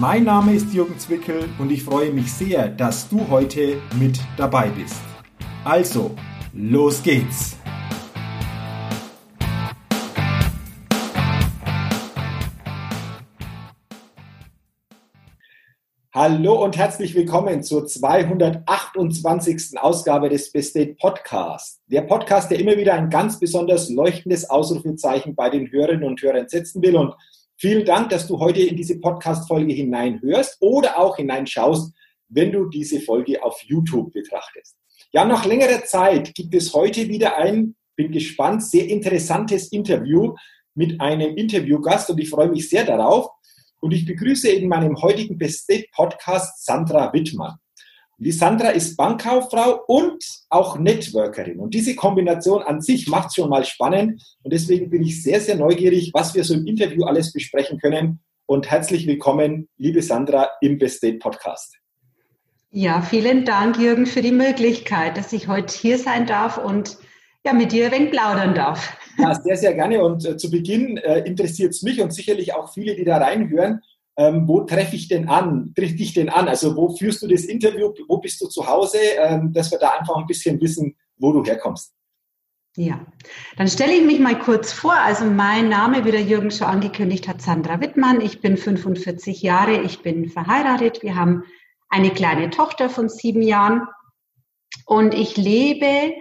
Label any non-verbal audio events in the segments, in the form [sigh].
Mein Name ist Jürgen Zwickel und ich freue mich sehr, dass du heute mit dabei bist. Also, los geht's! Hallo und herzlich willkommen zur 228. Ausgabe des Best Date Podcasts. Der Podcast, der immer wieder ein ganz besonders leuchtendes Ausrufezeichen bei den Hörerinnen und Hörern setzen will und Vielen Dank, dass du heute in diese Podcast-Folge hineinhörst oder auch hineinschaust, wenn du diese Folge auf YouTube betrachtest. Ja, nach längerer Zeit gibt es heute wieder ein, bin gespannt, sehr interessantes Interview mit einem Interviewgast und ich freue mich sehr darauf. Und ich begrüße in meinem heutigen Best Podcast Sandra Wittmann. Die Sandra ist Bankkauffrau und auch Networkerin. Und diese Kombination an sich macht schon mal spannend. Und deswegen bin ich sehr, sehr neugierig, was wir so im Interview alles besprechen können. Und herzlich willkommen, liebe Sandra, im Best Date Podcast. Ja, vielen Dank, Jürgen, für die Möglichkeit, dass ich heute hier sein darf und ja, mit dir ein wenig plaudern darf. Ja, sehr, sehr gerne. Und äh, zu Beginn äh, interessiert es mich und sicherlich auch viele, die da reinhören ähm, wo treffe ich denn an, treffe dich denn an? Also wo führst du das Interview, wo bist du zu Hause, ähm, dass wir da einfach ein bisschen wissen, wo du herkommst. Ja, dann stelle ich mich mal kurz vor. Also mein Name, wie der Jürgen schon angekündigt hat, Sandra Wittmann. Ich bin 45 Jahre, ich bin verheiratet. Wir haben eine kleine Tochter von sieben Jahren und ich lebe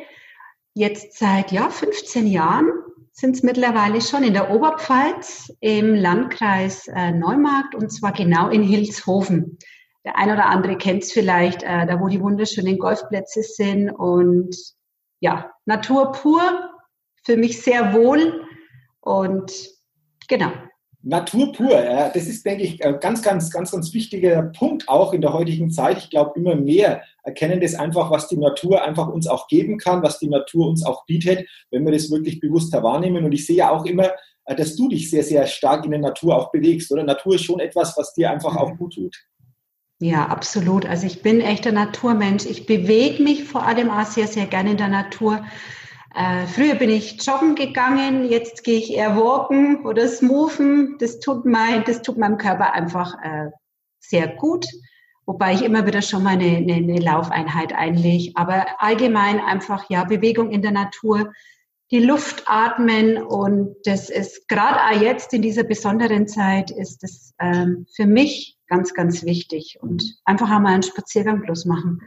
jetzt seit ja, 15 Jahren sind es mittlerweile schon in der Oberpfalz im Landkreis äh, Neumarkt und zwar genau in Hilshofen. Der ein oder andere kennt es vielleicht, äh, da wo die wunderschönen Golfplätze sind und ja, Natur pur, für mich sehr wohl und genau. Natur pur, ja, das ist, denke ich, ein ganz, ganz, ganz, ganz wichtiger Punkt auch in der heutigen Zeit. Ich glaube, immer mehr erkennen das einfach, was die Natur einfach uns auch geben kann, was die Natur uns auch bietet, wenn wir das wirklich bewusster wahrnehmen. Und ich sehe ja auch immer, äh, dass du dich sehr, sehr stark in der Natur auch bewegst, oder? Natur ist schon etwas, was dir einfach auch gut tut. Ja, absolut. Also ich bin echter Naturmensch. Ich bewege mich vor allem auch sehr, sehr gerne in der Natur. Äh, früher bin ich joggen gegangen, jetzt gehe ich eher walken oder smoothen. Das tut, mein, das tut meinem Körper einfach äh, sehr gut, wobei ich immer wieder schon mal eine, eine, eine Laufeinheit einlege. Aber allgemein einfach ja Bewegung in der Natur, die Luft atmen und das ist gerade auch jetzt in dieser besonderen Zeit ist das ähm, für mich ganz, ganz wichtig und einfach einmal einen Spaziergang bloß machen.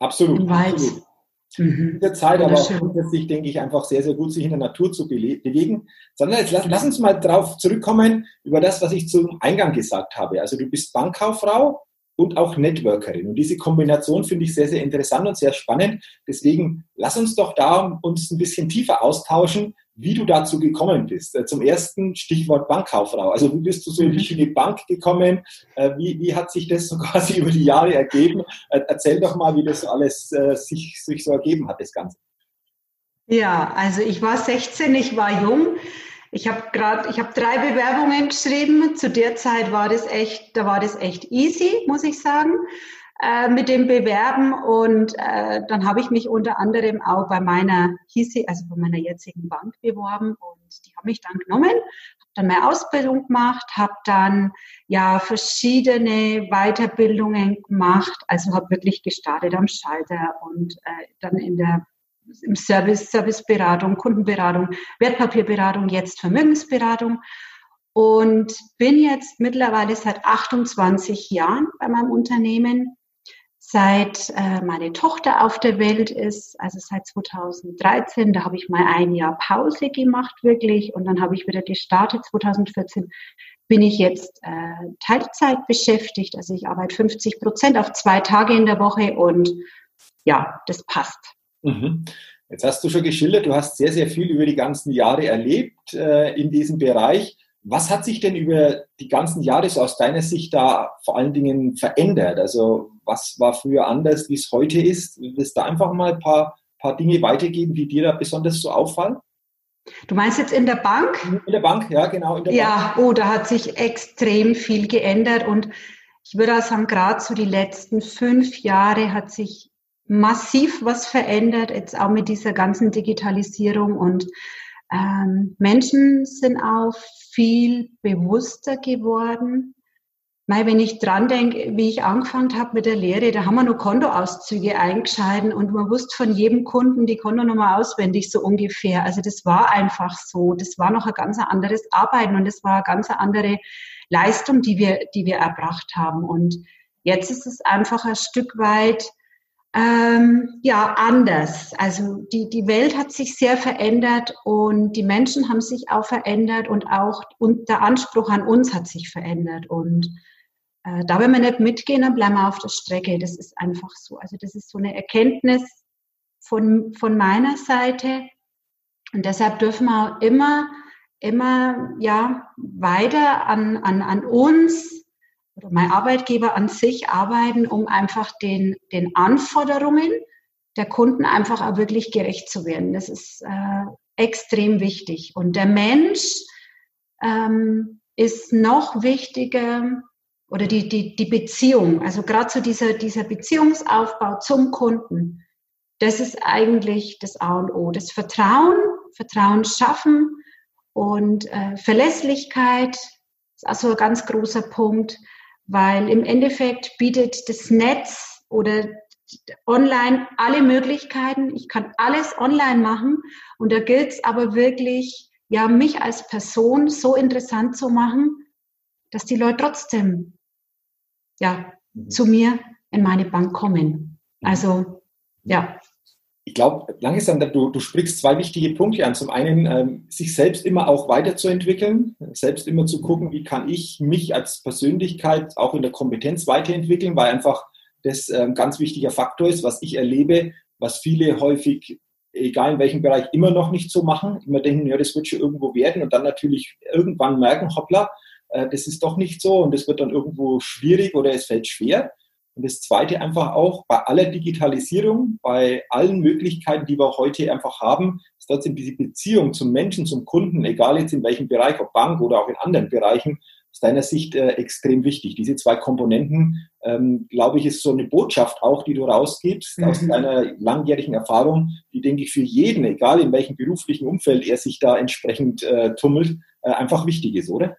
Absolut. Im Wald. Absolut. Mhm. In der Zeit aber auch grundsätzlich, denke ich, einfach sehr, sehr gut, sich in der Natur zu bewegen. Sondern jetzt lass, lass uns mal darauf zurückkommen, über das, was ich zum Eingang gesagt habe. Also du bist Bankkauffrau und auch Networkerin. Und diese Kombination finde ich sehr, sehr interessant und sehr spannend. Deswegen lass uns doch da uns ein bisschen tiefer austauschen, wie du dazu gekommen bist. Äh, zum ersten Stichwort Bankkauffrau. Also wie bist du so in die Bank gekommen? Äh, wie, wie hat sich das so [laughs] quasi über die Jahre ergeben? Äh, erzähl doch mal, wie das alles sich, sich so ergeben hat, das Ganze. Ja, also ich war 16, ich war jung. Ich habe gerade, ich habe drei Bewerbungen geschrieben. Zu der Zeit war das echt, da war das echt easy, muss ich sagen. Äh, mit dem Bewerben und äh, dann habe ich mich unter anderem auch bei meiner hieß also bei meiner jetzigen Bank beworben und die haben mich dann genommen, habe dann meine Ausbildung gemacht, habe dann ja verschiedene Weiterbildungen gemacht, also habe wirklich gestartet am Schalter und äh, dann in der im Service, Serviceberatung, Kundenberatung, Wertpapierberatung, jetzt Vermögensberatung und bin jetzt mittlerweile seit 28 Jahren bei meinem Unternehmen seit äh, meine Tochter auf der Welt ist, also seit 2013, da habe ich mal ein Jahr Pause gemacht wirklich und dann habe ich wieder gestartet. 2014 bin ich jetzt äh, Teilzeit beschäftigt, also ich arbeite 50 Prozent auf zwei Tage in der Woche und ja, das passt. Mhm. Jetzt hast du schon geschildert, du hast sehr, sehr viel über die ganzen Jahre erlebt äh, in diesem Bereich. Was hat sich denn über die ganzen Jahre so aus deiner Sicht da vor allen Dingen verändert? Also was war früher anders, wie es heute ist? Willst du da einfach mal ein paar, paar Dinge weitergeben, die dir da besonders so auffallen? Du meinst jetzt in der Bank? In der Bank, ja, genau. In der ja, Bank. oh, da hat sich extrem viel geändert und ich würde auch sagen, gerade so die letzten fünf Jahre hat sich massiv was verändert, jetzt auch mit dieser ganzen Digitalisierung und ähm, Menschen sind auch viel bewusster geworden. Mal, wenn ich dran denke, wie ich angefangen habe mit der Lehre, da haben wir nur Kontoauszüge eingeschalten und man wusste von jedem Kunden die Kontonummer auswendig, so ungefähr. Also das war einfach so. Das war noch ein ganz anderes Arbeiten und das war eine ganz andere Leistung, die wir, die wir erbracht haben. Und jetzt ist es einfach ein Stück weit ähm, ja, anders. Also die, die Welt hat sich sehr verändert und die Menschen haben sich auch verändert und auch und der Anspruch an uns hat sich verändert. Und äh, da, wenn wir nicht mitgehen, dann bleiben wir auf der Strecke. Das ist einfach so. Also das ist so eine Erkenntnis von, von meiner Seite. Und deshalb dürfen wir auch immer, immer ja, weiter an, an, an uns oder mein Arbeitgeber an sich arbeiten, um einfach den, den Anforderungen der Kunden einfach auch wirklich gerecht zu werden. Das ist äh, extrem wichtig. Und der Mensch ähm, ist noch wichtiger oder die, die, die Beziehung, also gerade so dieser, dieser Beziehungsaufbau zum Kunden, das ist eigentlich das A und O. Das Vertrauen, Vertrauen schaffen und äh, Verlässlichkeit ist also ein ganz großer Punkt weil im Endeffekt bietet das Netz oder online alle Möglichkeiten. Ich kann alles online machen und da gilt es aber wirklich, ja, mich als Person so interessant zu machen, dass die Leute trotzdem, ja, mhm. zu mir in meine Bank kommen. Also, ja ich glaube, langsam, du, du sprichst zwei wichtige Punkte an. Zum einen, ähm, sich selbst immer auch weiterzuentwickeln, selbst immer zu gucken, wie kann ich mich als Persönlichkeit auch in der Kompetenz weiterentwickeln, weil einfach das ein ähm, ganz wichtiger Faktor ist, was ich erlebe, was viele häufig, egal in welchem Bereich, immer noch nicht so machen. Immer denken, ja, das wird schon irgendwo werden und dann natürlich irgendwann merken, hoppla, äh, das ist doch nicht so und das wird dann irgendwo schwierig oder es fällt schwer. Und das Zweite einfach auch, bei aller Digitalisierung, bei allen Möglichkeiten, die wir heute einfach haben, ist trotzdem diese Beziehung zum Menschen, zum Kunden, egal jetzt in welchem Bereich, ob Bank oder auch in anderen Bereichen, aus deiner Sicht äh, extrem wichtig. Diese zwei Komponenten, ähm, glaube ich, ist so eine Botschaft auch, die du rausgibst mhm. aus deiner langjährigen Erfahrung, die, denke ich, für jeden, egal in welchem beruflichen Umfeld er sich da entsprechend äh, tummelt, äh, einfach wichtig ist, oder?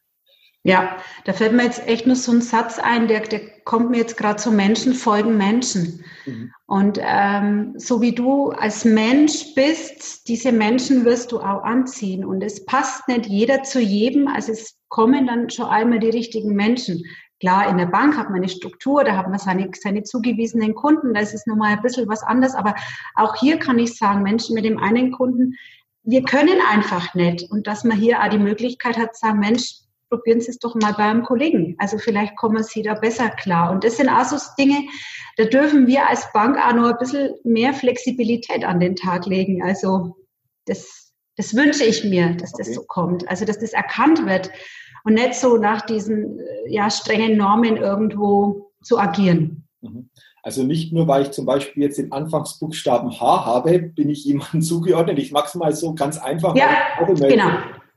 Ja, da fällt mir jetzt echt nur so ein Satz ein, der, der kommt mir jetzt gerade zu Menschen folgen Menschen. Mhm. Und ähm, so wie du als Mensch bist, diese Menschen wirst du auch anziehen. Und es passt nicht jeder zu jedem, also es kommen dann schon einmal die richtigen Menschen. Klar, in der Bank hat man eine Struktur, da hat man seine, seine zugewiesenen Kunden, da ist es nochmal ein bisschen was anderes. Aber auch hier kann ich sagen, Menschen mit dem einen Kunden, wir können einfach nicht. Und dass man hier auch die Möglichkeit hat, zu sagen, Mensch, probieren Sie es doch mal beim Kollegen. Also vielleicht kommen Sie da besser klar. Und das sind auch so Dinge, da dürfen wir als Bank auch noch ein bisschen mehr Flexibilität an den Tag legen. Also das, das wünsche ich mir, dass okay. das so kommt. Also dass das erkannt wird und nicht so nach diesen ja, strengen Normen irgendwo zu agieren. Mhm. Also nicht nur, weil ich zum Beispiel jetzt den Anfangsbuchstaben H habe, bin ich jemandem [laughs] zugeordnet. Ich mache es mal so ganz einfach. Ja, genau.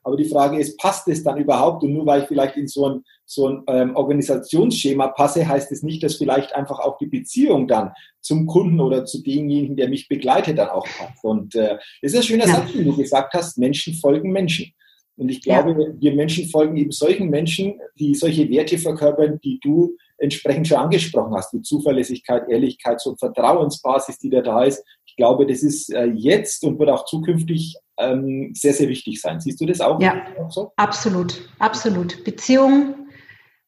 Aber die Frage ist, passt es dann überhaupt? Und nur weil ich vielleicht in so ein, so ein ähm, Organisationsschema passe, heißt es nicht, dass vielleicht einfach auch die Beziehung dann zum Kunden oder zu demjenigen, der mich begleitet, dann auch passt. Und äh, das ist ein schöner ja. Satz, den du gesagt hast, Menschen folgen Menschen. Und ich glaube, ja. wir Menschen folgen eben solchen Menschen, die solche Werte verkörpern, die du entsprechend schon angesprochen hast, wie Zuverlässigkeit, Ehrlichkeit, so eine Vertrauensbasis, die da da ist. Ich glaube, das ist äh, jetzt und wird auch zukünftig ähm, sehr, sehr wichtig sein. Siehst du das auch? Ja, so? absolut, absolut. Beziehung,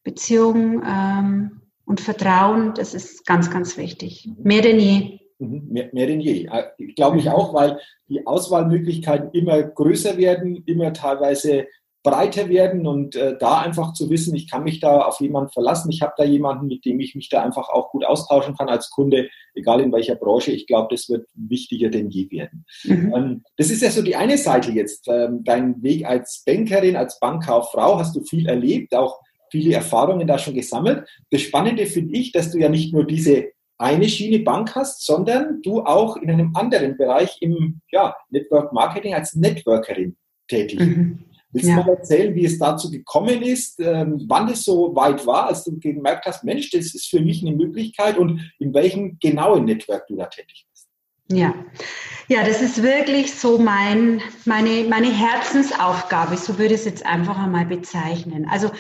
Beziehung ähm, und Vertrauen, das ist ganz, ganz wichtig. Mehr denn je. Mhm, mehr, mehr denn je. Äh, glaube ich auch, weil die Auswahlmöglichkeiten immer größer werden, immer teilweise breiter werden und äh, da einfach zu wissen, ich kann mich da auf jemanden verlassen, ich habe da jemanden, mit dem ich mich da einfach auch gut austauschen kann als Kunde, egal in welcher Branche. Ich glaube, das wird wichtiger denn je werden. Mhm. Ähm, das ist ja so die eine Seite jetzt. Ähm, dein Weg als Bankerin, als Bankkauffrau hast du viel erlebt, auch viele Erfahrungen da schon gesammelt. Das Spannende finde ich, dass du ja nicht nur diese eine Schiene Bank hast, sondern du auch in einem anderen Bereich im ja, Network Marketing als Networkerin tätig. Mhm. Willst du mal erzählen, wie es dazu gekommen ist, ähm, wann es so weit war, als du gemerkt hast, Mensch, das ist für mich eine Möglichkeit und in welchem genauen Netzwerk du da tätig bist? Ja, ja, das ist wirklich so mein, meine, meine Herzensaufgabe, so würde ich es jetzt einfach einmal bezeichnen. Also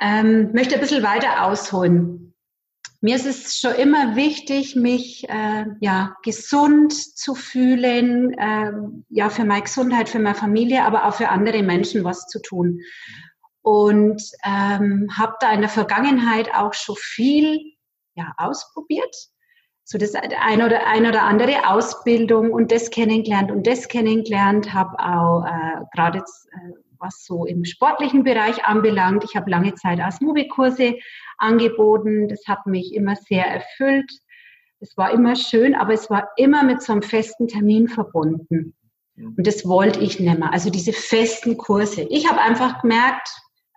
ähm, möchte ein bisschen weiter ausholen. Mir ist es schon immer wichtig, mich äh, ja gesund zu fühlen, äh, ja für meine Gesundheit, für meine Familie, aber auch für andere Menschen was zu tun. Und ähm, habe da in der Vergangenheit auch schon viel ja ausprobiert, so das eine oder eine oder andere Ausbildung und das kennengelernt und das kennengelernt, habe auch äh, gerade äh, was so im sportlichen Bereich anbelangt. Ich habe lange Zeit als Mobi-Kurse angeboten. Das hat mich immer sehr erfüllt. Es war immer schön, aber es war immer mit so einem festen Termin verbunden. Und das wollte ich nicht mehr. Also diese festen Kurse. Ich habe einfach gemerkt,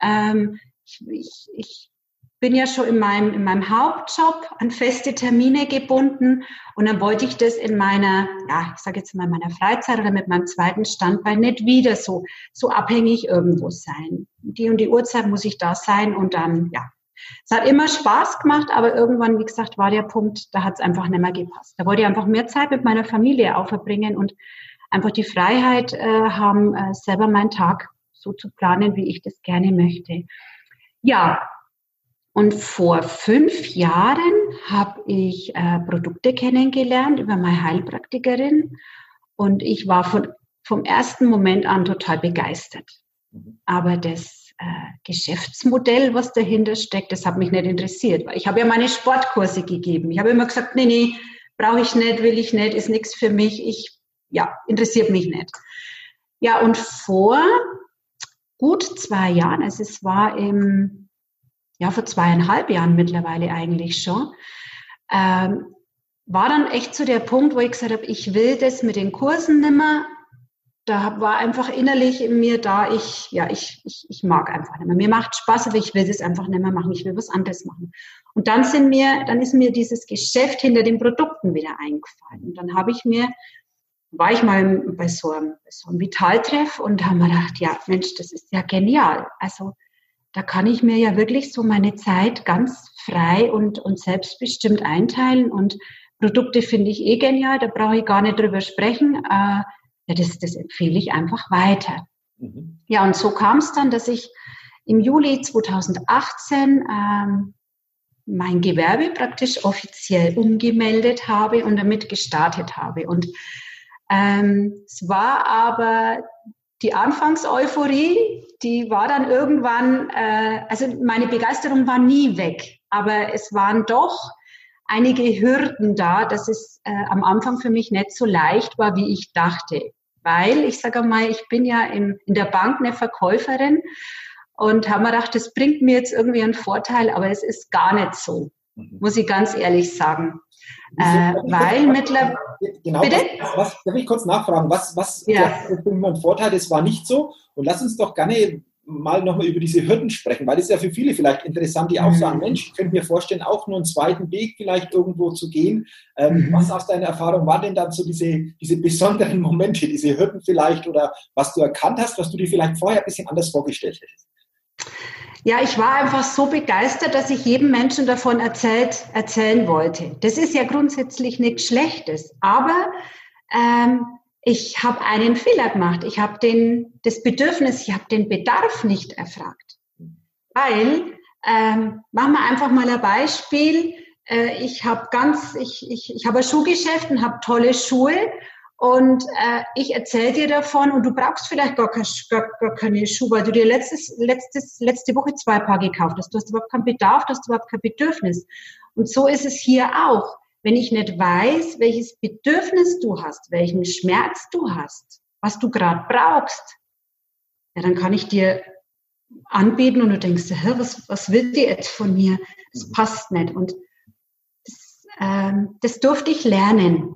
ähm, ich, ich, ich bin ja schon in meinem, in meinem Hauptjob an feste Termine gebunden und dann wollte ich das in meiner, ja, ich sage jetzt mal in meiner Freizeit oder mit meinem zweiten Standbein nicht wieder so, so abhängig irgendwo sein. Die und die Uhrzeit muss ich da sein und dann, ja. Es hat immer Spaß gemacht, aber irgendwann, wie gesagt, war der Punkt, da hat es einfach nicht mehr gepasst. Da wollte ich einfach mehr Zeit mit meiner Familie auch verbringen und einfach die Freiheit äh, haben, äh, selber meinen Tag so zu planen, wie ich das gerne möchte. Ja, und vor fünf Jahren habe ich äh, Produkte kennengelernt über meine Heilpraktikerin und ich war von, vom ersten Moment an total begeistert. Mhm. Aber das äh, Geschäftsmodell, was dahinter steckt, das hat mich nicht interessiert. Weil ich habe ja meine Sportkurse gegeben. Ich habe immer gesagt, nee, nee, brauche ich nicht, will ich nicht, ist nichts für mich. Ich, ja, interessiert mich nicht. Ja, und vor gut zwei Jahren, also es war im ja, vor zweieinhalb Jahren mittlerweile eigentlich schon, ähm, war dann echt so der Punkt, wo ich gesagt habe, ich will das mit den Kursen nimmer. Da war einfach innerlich in mir da, ich, ja, ich, ich, ich mag einfach nicht mehr. Mir macht Spaß, aber ich will das einfach nicht mehr machen. Ich will was anderes machen. Und dann sind mir, dann ist mir dieses Geschäft hinter den Produkten wieder eingefallen. Und dann habe ich mir, war ich mal bei so einem, so einem Vitaltreff und habe mir gedacht, ja, Mensch, das ist ja genial. Also, da kann ich mir ja wirklich so meine Zeit ganz frei und, und selbstbestimmt einteilen. Und Produkte finde ich eh genial, da brauche ich gar nicht drüber sprechen. Äh, ja, das, das empfehle ich einfach weiter. Mhm. Ja, und so kam es dann, dass ich im Juli 2018 ähm, mein Gewerbe praktisch offiziell umgemeldet habe und damit gestartet habe. Und ähm, es war aber die Anfangseuphorie, die war dann irgendwann, äh, also meine Begeisterung war nie weg, aber es waren doch einige Hürden da, dass es äh, am Anfang für mich nicht so leicht war, wie ich dachte. Weil, ich sage mal, ich bin ja in, in der Bank eine Verkäuferin und habe mir gedacht, das bringt mir jetzt irgendwie einen Vorteil, aber es ist gar nicht so, mhm. muss ich ganz ehrlich sagen. Äh, weil mittlerweile. Genau, Bitte? Was, was, darf ich kurz nachfragen? Was, was ja. ein Vorteil, das war nicht so? Und lass uns doch gerne mal nochmal über diese Hürden sprechen, weil das ist ja für viele vielleicht interessant, die auch mhm. sagen, Mensch, ich könnte mir vorstellen, auch nur einen zweiten Weg vielleicht irgendwo zu gehen. Ähm, mhm. Was aus deiner Erfahrung waren denn dann so diese, diese besonderen Momente, diese Hürden vielleicht oder was du erkannt hast, was du dir vielleicht vorher ein bisschen anders vorgestellt hättest? Ja, ich war einfach so begeistert, dass ich jedem Menschen davon erzählt, erzählen wollte. Das ist ja grundsätzlich nichts Schlechtes, aber ähm, ich habe einen Fehler gemacht. Ich habe den das Bedürfnis, ich habe den Bedarf nicht erfragt, weil ähm, machen wir einfach mal ein Beispiel. Äh, ich habe ganz, ich, ich, ich habe ein Schuhgeschäft und habe tolle Schuhe und äh, ich erzähle dir davon und du brauchst vielleicht gar, keine, gar, gar keine Schuhe, weil du dir letztes, letztes, letzte Woche zwei Paar gekauft hast. Du hast überhaupt keinen Bedarf, du hast überhaupt kein Bedürfnis. Und so ist es hier auch. Wenn ich nicht weiß, welches Bedürfnis du hast, welchen Schmerz du hast, was du gerade brauchst, ja, dann kann ich dir anbieten und du denkst, Hä, was, was will die jetzt von mir? Das mhm. passt nicht. Und das, ähm, das durfte ich lernen.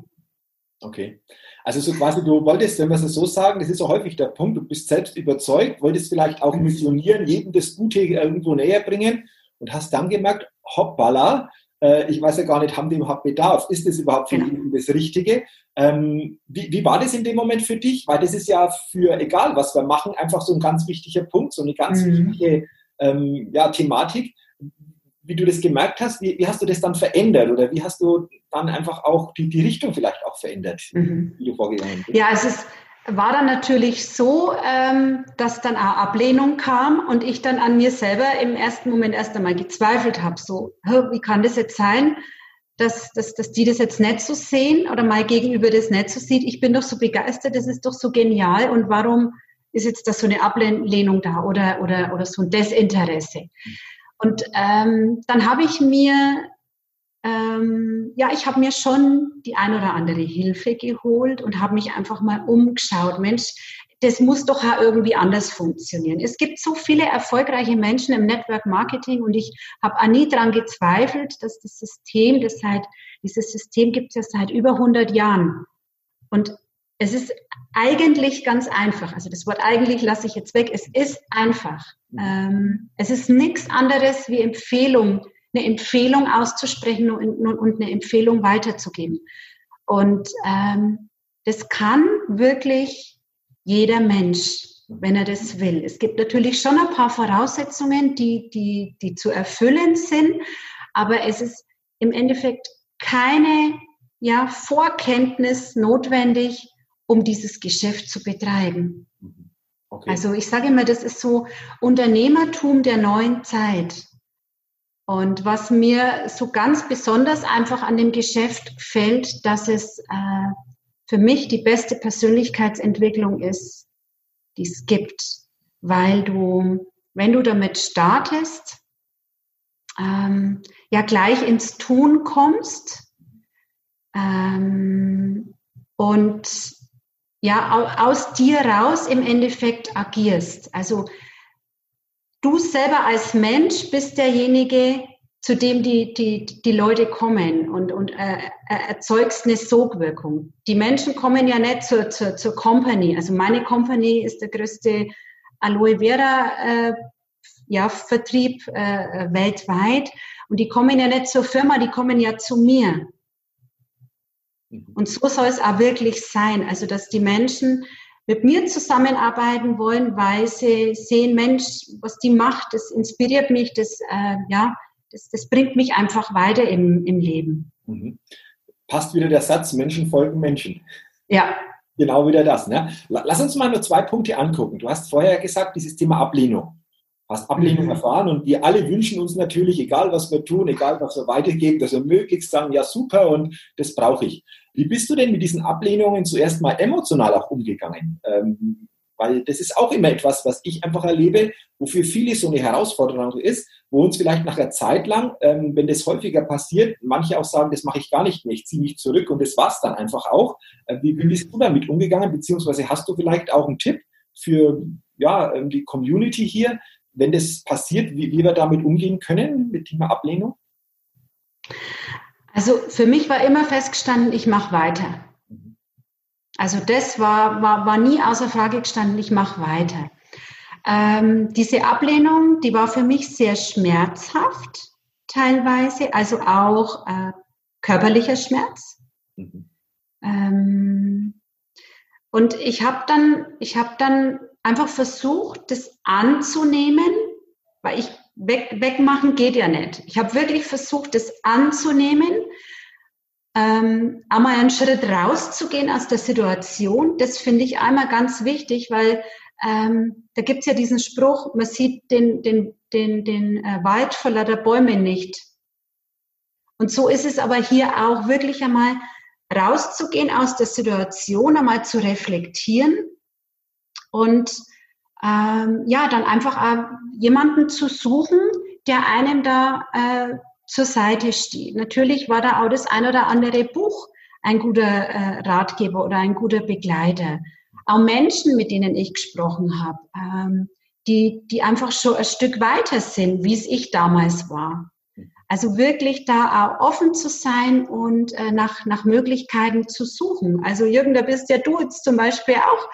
Okay. Also so quasi, du wolltest, wenn wir es so sagen, das ist so häufig der Punkt, du bist selbst überzeugt, wolltest vielleicht auch missionieren, jedem das Gute irgendwo näher bringen und hast dann gemerkt, hoppala, äh, ich weiß ja gar nicht, haben die überhaupt Bedarf? Ist das überhaupt für ihn das Richtige? Ähm, wie, wie, war das in dem Moment für dich? Weil das ist ja für, egal was wir machen, einfach so ein ganz wichtiger Punkt, so eine ganz mhm. wichtige ähm, ja, Thematik. Wie du das gemerkt hast, wie, wie, hast du das dann verändert oder wie hast du dann einfach auch die, die Richtung vielleicht auch verändert, mhm. wie du vorgegangen bist? Ja, es ist, war dann natürlich so, ähm, dass dann auch Ablehnung kam und ich dann an mir selber im ersten Moment erst einmal gezweifelt habe. So, wie kann das jetzt sein, dass, dass, dass die das jetzt nicht so sehen oder mal gegenüber das nicht so sieht? Ich bin doch so begeistert, das ist doch so genial und warum ist jetzt da so eine Ablehnung da oder, oder, oder so ein Desinteresse? Und ähm, dann habe ich mir ähm, ja, ich habe mir schon die ein oder andere Hilfe geholt und habe mich einfach mal umgeschaut. Mensch, das muss doch auch irgendwie anders funktionieren. Es gibt so viele erfolgreiche Menschen im Network Marketing und ich habe auch nie daran gezweifelt, dass das System, das seit, dieses System gibt es ja seit über 100 Jahren. Und es ist eigentlich ganz einfach. Also das Wort eigentlich lasse ich jetzt weg. Es ist einfach. Mhm. Ähm, es ist nichts anderes wie Empfehlung eine Empfehlung auszusprechen und, und eine Empfehlung weiterzugeben. Und ähm, das kann wirklich jeder Mensch, wenn er das will. Es gibt natürlich schon ein paar Voraussetzungen, die, die, die zu erfüllen sind, aber es ist im Endeffekt keine ja, Vorkenntnis notwendig, um dieses Geschäft zu betreiben. Okay. Also ich sage immer, das ist so Unternehmertum der neuen Zeit. Und was mir so ganz besonders einfach an dem Geschäft gefällt, dass es äh, für mich die beste Persönlichkeitsentwicklung ist, die es gibt, weil du, wenn du damit startest, ähm, ja gleich ins Tun kommst ähm, und ja aus dir raus im Endeffekt agierst. Also du selber als Mensch bist derjenige, zu dem die, die, die Leute kommen und, und äh, äh, erzeugst eine Sogwirkung. Die Menschen kommen ja nicht zur, zur, zur Company. Also meine Company ist der größte Aloe Vera äh, ja, Vertrieb äh, weltweit. Und die kommen ja nicht zur Firma, die kommen ja zu mir. Mhm. Und so soll es auch wirklich sein. Also, dass die Menschen mit mir zusammenarbeiten wollen, weil sie sehen, Mensch, was die macht, das inspiriert mich, das, äh, ja, das, das bringt mich einfach weiter im, im Leben. Mhm. Passt wieder der Satz, Menschen folgen Menschen. Ja. Genau wieder das. Ne? Lass uns mal nur zwei Punkte angucken. Du hast vorher gesagt, dieses Thema Ablehnung hast Ablehnung mhm. erfahren und wir alle wünschen uns natürlich, egal was wir tun, egal was wir weitergeben, dass wir möglichst sagen, ja super und das brauche ich. Wie bist du denn mit diesen Ablehnungen zuerst mal emotional auch umgegangen? Ähm, weil das ist auch immer etwas, was ich einfach erlebe, wofür viele so eine Herausforderung ist, wo uns vielleicht nach einer Zeit lang, ähm, wenn das häufiger passiert, manche auch sagen, das mache ich gar nicht mehr, ich ziehe mich zurück und das war es dann einfach auch. Äh, wie, wie bist du damit umgegangen, beziehungsweise hast du vielleicht auch einen Tipp für ja, ähm, die Community hier, wenn das passiert, wie, wie wir damit umgehen können mit Thema Ablehnung? Also für mich war immer festgestanden, ich mache weiter. Also das war, war, war nie außer Frage gestanden, ich mache weiter. Ähm, diese Ablehnung, die war für mich sehr schmerzhaft teilweise, also auch äh, körperlicher Schmerz. Mhm. Ähm, und ich habe dann, ich habe dann einfach versucht, das anzunehmen, weil ich weg, wegmachen geht ja nicht. Ich habe wirklich versucht, das anzunehmen, ähm, einmal einen Schritt rauszugehen aus der Situation. Das finde ich einmal ganz wichtig, weil ähm, da gibt es ja diesen Spruch, man sieht den, den, den, den äh, Wald vor lauter Bäume nicht. Und so ist es aber hier auch wirklich einmal rauszugehen aus der Situation, einmal zu reflektieren und ähm, ja, dann einfach äh, jemanden zu suchen, der einem da äh, zur Seite steht. Natürlich war da auch das ein oder andere Buch ein guter äh, Ratgeber oder ein guter Begleiter. Auch Menschen, mit denen ich gesprochen habe, ähm, die, die einfach schon ein Stück weiter sind, wie es ich damals war. Also wirklich da auch offen zu sein und äh, nach, nach Möglichkeiten zu suchen. Also Jürgen, da bist ja du jetzt zum Beispiel auch,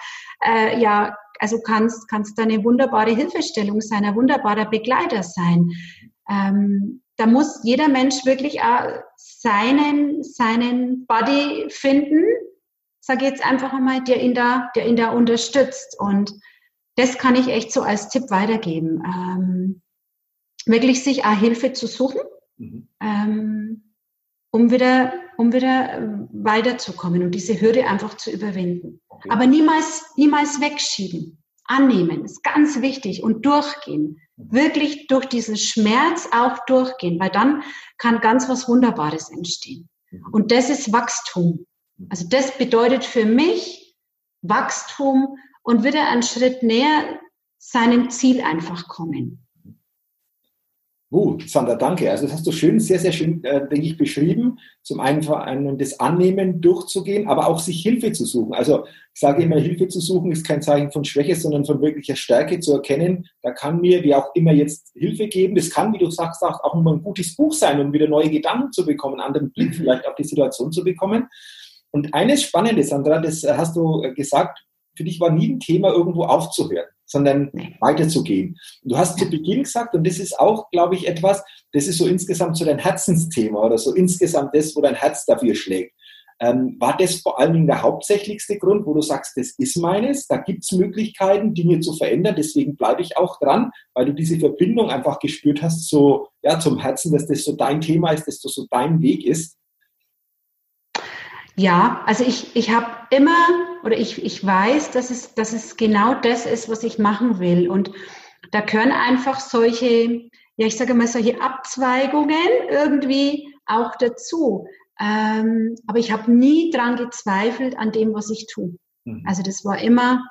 äh, ja, also kannst, kannst da eine wunderbare Hilfestellung sein, ein wunderbarer Begleiter sein. Ähm, da muss jeder Mensch wirklich auch seinen, seinen Body finden, sage jetzt einfach einmal, der ihn da, der ihn da unterstützt. Und das kann ich echt so als Tipp weitergeben. Ähm, wirklich sich auch Hilfe zu suchen, mhm. ähm, um wieder, um wieder äh, weiterzukommen und diese Hürde einfach zu überwinden. Okay. Aber niemals, niemals wegschieben. Annehmen ist ganz wichtig und durchgehen. Wirklich durch diesen Schmerz auch durchgehen, weil dann kann ganz was Wunderbares entstehen. Mhm. Und das ist Wachstum. Also das bedeutet für mich Wachstum und wieder einen Schritt näher seinem Ziel einfach kommen. Gut, Sandra, danke. Also das hast du schön, sehr, sehr schön, äh, denke ich, beschrieben. Zum einen das Annehmen durchzugehen, aber auch sich Hilfe zu suchen. Also ich sage immer, Hilfe zu suchen ist kein Zeichen von Schwäche, sondern von wirklicher Stärke zu erkennen. Da kann mir, wie auch immer, jetzt Hilfe geben. Das kann, wie du sagst, auch immer ein gutes Buch sein, um wieder neue Gedanken zu bekommen, einen anderen Blick vielleicht auf die Situation zu bekommen. Und eines Spannendes, Sandra, das hast du gesagt, für dich war nie ein Thema, irgendwo aufzuhören sondern weiterzugehen. Du hast zu Beginn gesagt, und das ist auch, glaube ich, etwas, das ist so insgesamt so dein Herzensthema oder so insgesamt das, wo dein Herz dafür schlägt. Ähm, war das vor allen Dingen der hauptsächlichste Grund, wo du sagst, das ist meines, da gibt es Möglichkeiten, Dinge zu verändern, deswegen bleibe ich auch dran, weil du diese Verbindung einfach gespürt hast, so ja, zum Herzen, dass das so dein Thema ist, dass das so dein Weg ist? Ja, also ich, ich habe immer oder ich, ich weiß, dass es, dass es genau das ist, was ich machen will. Und da können einfach solche, ja, ich sage mal, solche Abzweigungen irgendwie auch dazu. Ähm, aber ich habe nie dran gezweifelt an dem, was ich tue. Mhm. Also das war immer,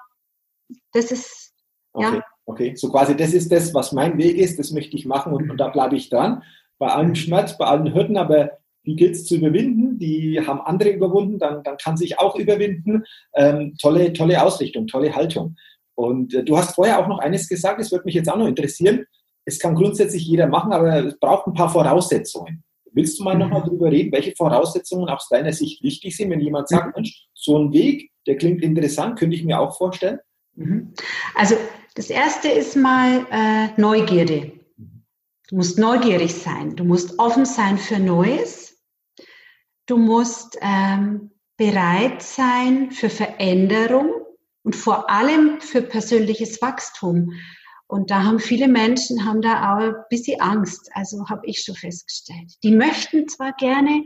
das ist, okay. ja. Okay, so quasi das ist das, was mein Weg ist, das möchte ich machen und, und da bleibe ich dran. Bei allem Schmerz, bei allen Hürden, aber die gilt es zu überwinden, die haben andere überwunden, dann, dann kann sich auch überwinden. Ähm, tolle, tolle Ausrichtung, tolle Haltung. Und äh, du hast vorher auch noch eines gesagt, das würde mich jetzt auch noch interessieren. Es kann grundsätzlich jeder machen, aber es braucht ein paar Voraussetzungen. Willst du mal nochmal mhm. darüber reden, welche Voraussetzungen aus deiner Sicht wichtig sind, wenn jemand sagt, mhm. Mensch, so ein Weg, der klingt interessant, könnte ich mir auch vorstellen? Mhm. Also das erste ist mal äh, Neugierde. Du musst neugierig sein, du musst offen sein für Neues Du musst ähm, bereit sein für Veränderung und vor allem für persönliches Wachstum. Und da haben viele Menschen haben da auch ein bisschen Angst. Also habe ich schon festgestellt. Die möchten zwar gerne,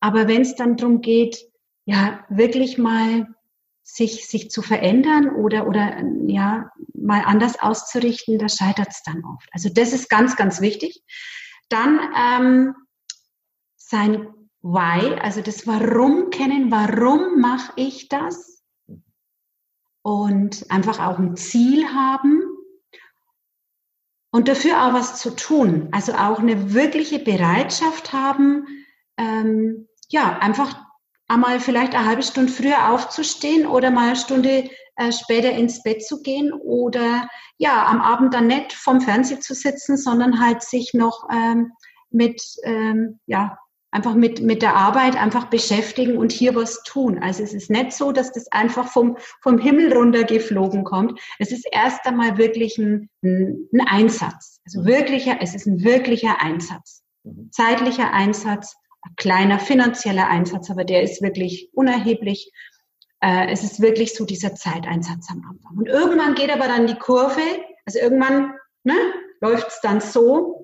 aber wenn es dann darum geht, ja, wirklich mal sich, sich zu verändern oder, oder ja, mal anders auszurichten, da scheitert es dann oft. Also das ist ganz, ganz wichtig. Dann ähm, sein Why, also das Warum kennen, warum mache ich das? Und einfach auch ein Ziel haben und dafür auch was zu tun. Also auch eine wirkliche Bereitschaft haben, ähm, ja, einfach einmal vielleicht eine halbe Stunde früher aufzustehen oder mal eine Stunde äh, später ins Bett zu gehen oder ja, am Abend dann nicht vom Fernseher zu sitzen, sondern halt sich noch ähm, mit ähm, ja, einfach mit, mit der Arbeit einfach beschäftigen und hier was tun. Also es ist nicht so, dass das einfach vom, vom Himmel runtergeflogen kommt. Es ist erst einmal wirklich ein, ein Einsatz. Also mhm. wirklicher, es ist ein wirklicher Einsatz. Mhm. Zeitlicher Einsatz, ein kleiner finanzieller Einsatz, aber der ist wirklich unerheblich. Äh, es ist wirklich so dieser Zeiteinsatz am Anfang. Und irgendwann geht aber dann die Kurve, also irgendwann ne, läuft es dann so,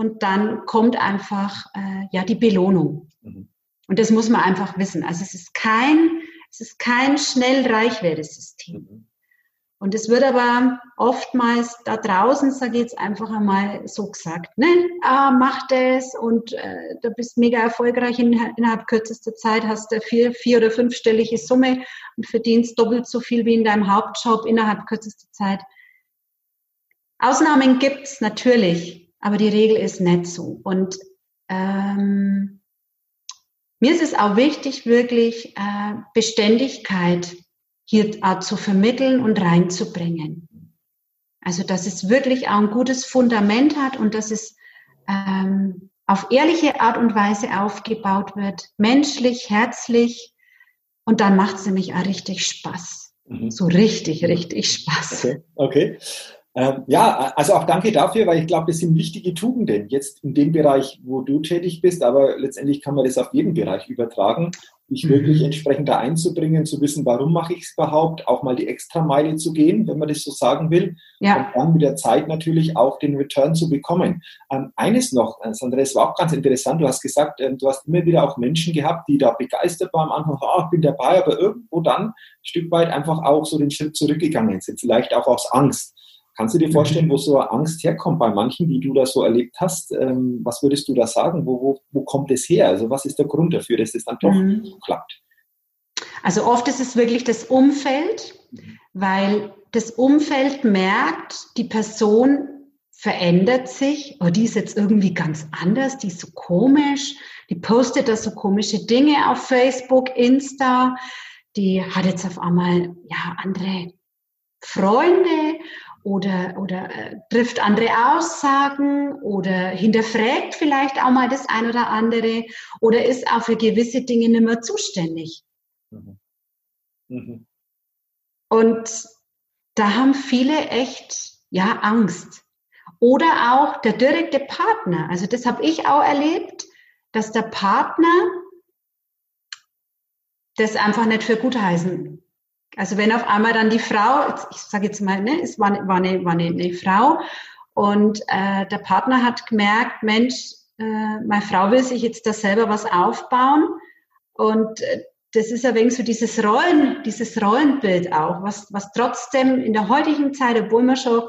und dann kommt einfach äh, ja die Belohnung. Mhm. Und das muss man einfach wissen. Also es ist kein, es ist kein schnell Reichwertesystem. Mhm. Und es wird aber oftmals da draußen, sage ich jetzt einfach einmal so gesagt, ne, ah, mach das und äh, du bist mega erfolgreich in, innerhalb kürzester Zeit, hast du vier, vier oder fünfstellige Summe und verdienst doppelt so viel wie in deinem Hauptjob innerhalb kürzester Zeit. Ausnahmen gibt's natürlich, aber die Regel ist nicht so. Und ähm, mir ist es auch wichtig, wirklich äh, Beständigkeit hier äh, zu vermitteln und reinzubringen. Also dass es wirklich auch ein gutes Fundament hat und dass es ähm, auf ehrliche Art und Weise aufgebaut wird, menschlich, herzlich. Und dann macht es nämlich auch richtig Spaß. Mhm. So richtig, richtig Spaß. Okay. okay. Ähm, ja, also auch danke dafür, weil ich glaube, das sind wichtige Tugenden jetzt in dem Bereich, wo du tätig bist, aber letztendlich kann man das auf jeden Bereich übertragen wirklich mhm. entsprechend da einzubringen, zu wissen, warum mache ich es überhaupt, auch mal die Extrameile zu gehen, wenn man das so sagen will, ja. und dann mit der Zeit natürlich auch den Return zu bekommen. Ähm, eines noch, äh, Sandra, es war auch ganz interessant, du hast gesagt, ähm, du hast immer wieder auch Menschen gehabt, die da begeistert waren am Anfang, oh, ich bin dabei, aber irgendwo dann ein Stück weit einfach auch so den Schritt zurückgegangen sind, vielleicht auch aus Angst. Kannst du dir vorstellen, wo so Angst herkommt bei manchen, die du da so erlebt hast? Ähm, was würdest du da sagen? Wo, wo, wo kommt es her? Also was ist der Grund dafür, dass es dann doch mhm. so klappt? Also oft ist es wirklich das Umfeld, weil das Umfeld merkt, die Person verändert sich, oh, die ist jetzt irgendwie ganz anders, die ist so komisch, die postet da so komische Dinge auf Facebook, Insta, die hat jetzt auf einmal ja andere Freunde oder, oder äh, trifft andere Aussagen oder hinterfragt vielleicht auch mal das ein oder andere oder ist auch für gewisse Dinge nicht mehr zuständig. Mhm. Mhm. Und da haben viele echt, ja, Angst. Oder auch der direkte Partner. Also das habe ich auch erlebt, dass der Partner das einfach nicht für gut heißen also wenn auf einmal dann die Frau, ich sage jetzt mal, ne, es war, war, eine, war eine, eine Frau und äh, der Partner hat gemerkt, Mensch, äh, meine Frau will sich jetzt da selber was aufbauen und äh, das ist ein wenig so dieses Rollen, dieses Rollenbild auch, was, was trotzdem in der heutigen Zeit, obwohl wir schon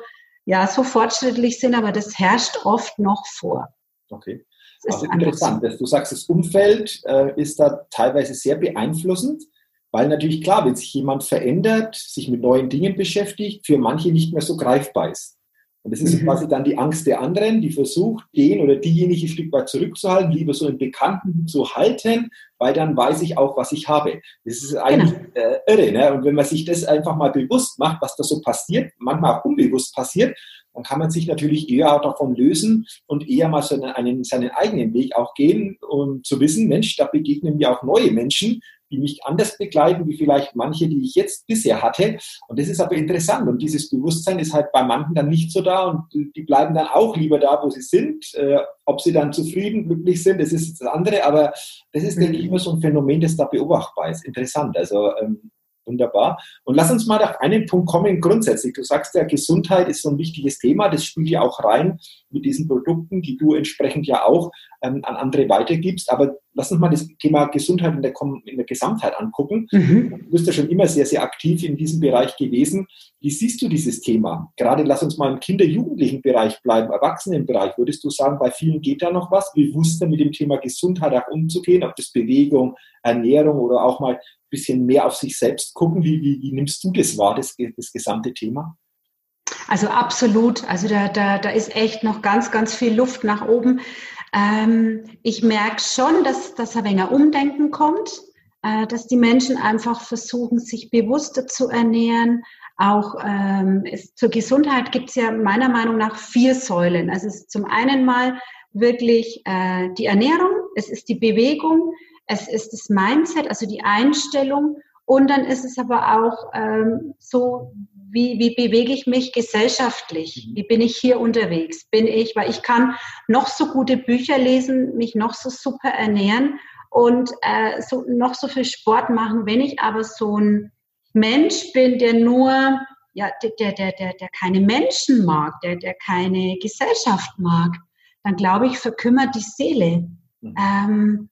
ja so fortschrittlich sind, aber das herrscht oft noch vor. Okay. Also interessant, dass du sagst, das Umfeld äh, ist da teilweise sehr beeinflussend. Weil natürlich klar, wenn sich jemand verändert, sich mit neuen Dingen beschäftigt, für manche nicht mehr so greifbar ist. Und das ist mhm. quasi dann die Angst der anderen, die versucht, den oder diejenige ein Stück weit zurückzuhalten, lieber so einen Bekannten zu halten, weil dann weiß ich auch, was ich habe. Das ist eigentlich genau. äh, irre. Ne? Und wenn man sich das einfach mal bewusst macht, was da so passiert, manchmal auch unbewusst passiert, dann kann man sich natürlich eher auch davon lösen und eher mal so einen, seinen eigenen Weg auch gehen, um zu wissen, Mensch, da begegnen mir auch neue Menschen, die mich anders begleiten, wie vielleicht manche, die ich jetzt bisher hatte. Und das ist aber interessant. Und dieses Bewusstsein ist halt bei manchen dann nicht so da und die bleiben dann auch lieber da, wo sie sind. Äh, ob sie dann zufrieden, glücklich sind, das ist das andere. Aber das ist, denke ich, immer so ein Phänomen, das da beobachtbar ist. Interessant. Also ähm, Wunderbar. Und lass uns mal auf einen Punkt kommen, grundsätzlich. Du sagst ja, Gesundheit ist so ein wichtiges Thema. Das spielt ja auch rein mit diesen Produkten, die du entsprechend ja auch ähm, an andere weitergibst. Aber lass uns mal das Thema Gesundheit in der, in der Gesamtheit angucken. Mhm. Du bist ja schon immer sehr, sehr aktiv in diesem Bereich gewesen. Wie siehst du dieses Thema? Gerade lass uns mal im Kinder-Jugendlichen-Bereich bleiben, Erwachsenenbereich. Würdest du sagen, bei vielen geht da noch was, bewusster mit dem Thema Gesundheit auch umzugehen, ob das Bewegung, Ernährung oder auch mal bisschen mehr auf sich selbst gucken. Wie, wie, wie nimmst du das wahr, das, das gesamte Thema? Also absolut. Also da, da, da ist echt noch ganz, ganz viel Luft nach oben. Ähm, ich merke schon, dass, dass ein wenig Umdenken kommt, äh, dass die Menschen einfach versuchen, sich bewusster zu ernähren. Auch ähm, es, zur Gesundheit gibt es ja meiner Meinung nach vier Säulen. Also es ist zum einen mal wirklich äh, die Ernährung, es ist die Bewegung, es ist das Mindset, also die Einstellung. Und dann ist es aber auch ähm, so, wie, wie bewege ich mich gesellschaftlich? Mhm. Wie bin ich hier unterwegs? Bin ich, weil ich kann noch so gute Bücher lesen, mich noch so super ernähren und äh, so, noch so viel Sport machen. Wenn ich aber so ein Mensch bin, der nur, ja, der, der, der, der keine Menschen mag, der, der keine Gesellschaft mag, dann glaube ich, verkümmert die Seele. Mhm. Ähm,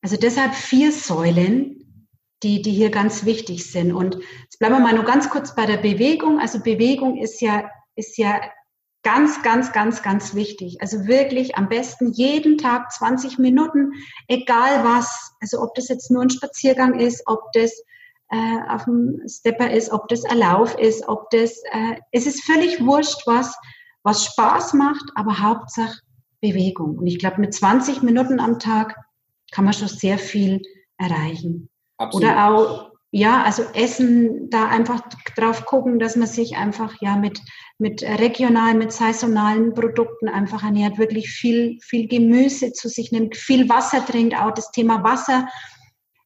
also deshalb vier Säulen, die, die hier ganz wichtig sind. Und jetzt bleiben wir mal nur ganz kurz bei der Bewegung. Also Bewegung ist ja, ist ja ganz, ganz, ganz, ganz wichtig. Also wirklich am besten jeden Tag 20 Minuten, egal was. Also ob das jetzt nur ein Spaziergang ist, ob das äh, auf dem Stepper ist, ob das ein Lauf ist, ob das, äh, es ist völlig wurscht, was, was Spaß macht, aber Hauptsache Bewegung. Und ich glaube, mit 20 Minuten am Tag kann man schon sehr viel erreichen. Absolut. Oder auch ja, also Essen, da einfach drauf gucken, dass man sich einfach ja mit, mit regionalen, mit saisonalen Produkten einfach ernährt, wirklich viel, viel Gemüse zu sich nimmt, viel Wasser trinkt. Auch das Thema Wasser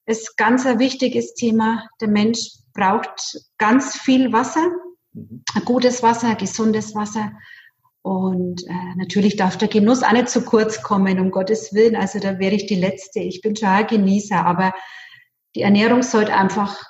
ist ganz ein wichtiges Thema. Der Mensch braucht ganz viel Wasser, mhm. gutes Wasser, gesundes Wasser. Und äh, natürlich darf der Genuss auch nicht zu kurz kommen, um Gottes Willen. Also da wäre ich die Letzte. Ich bin schon ein Genießer, aber die Ernährung sollte einfach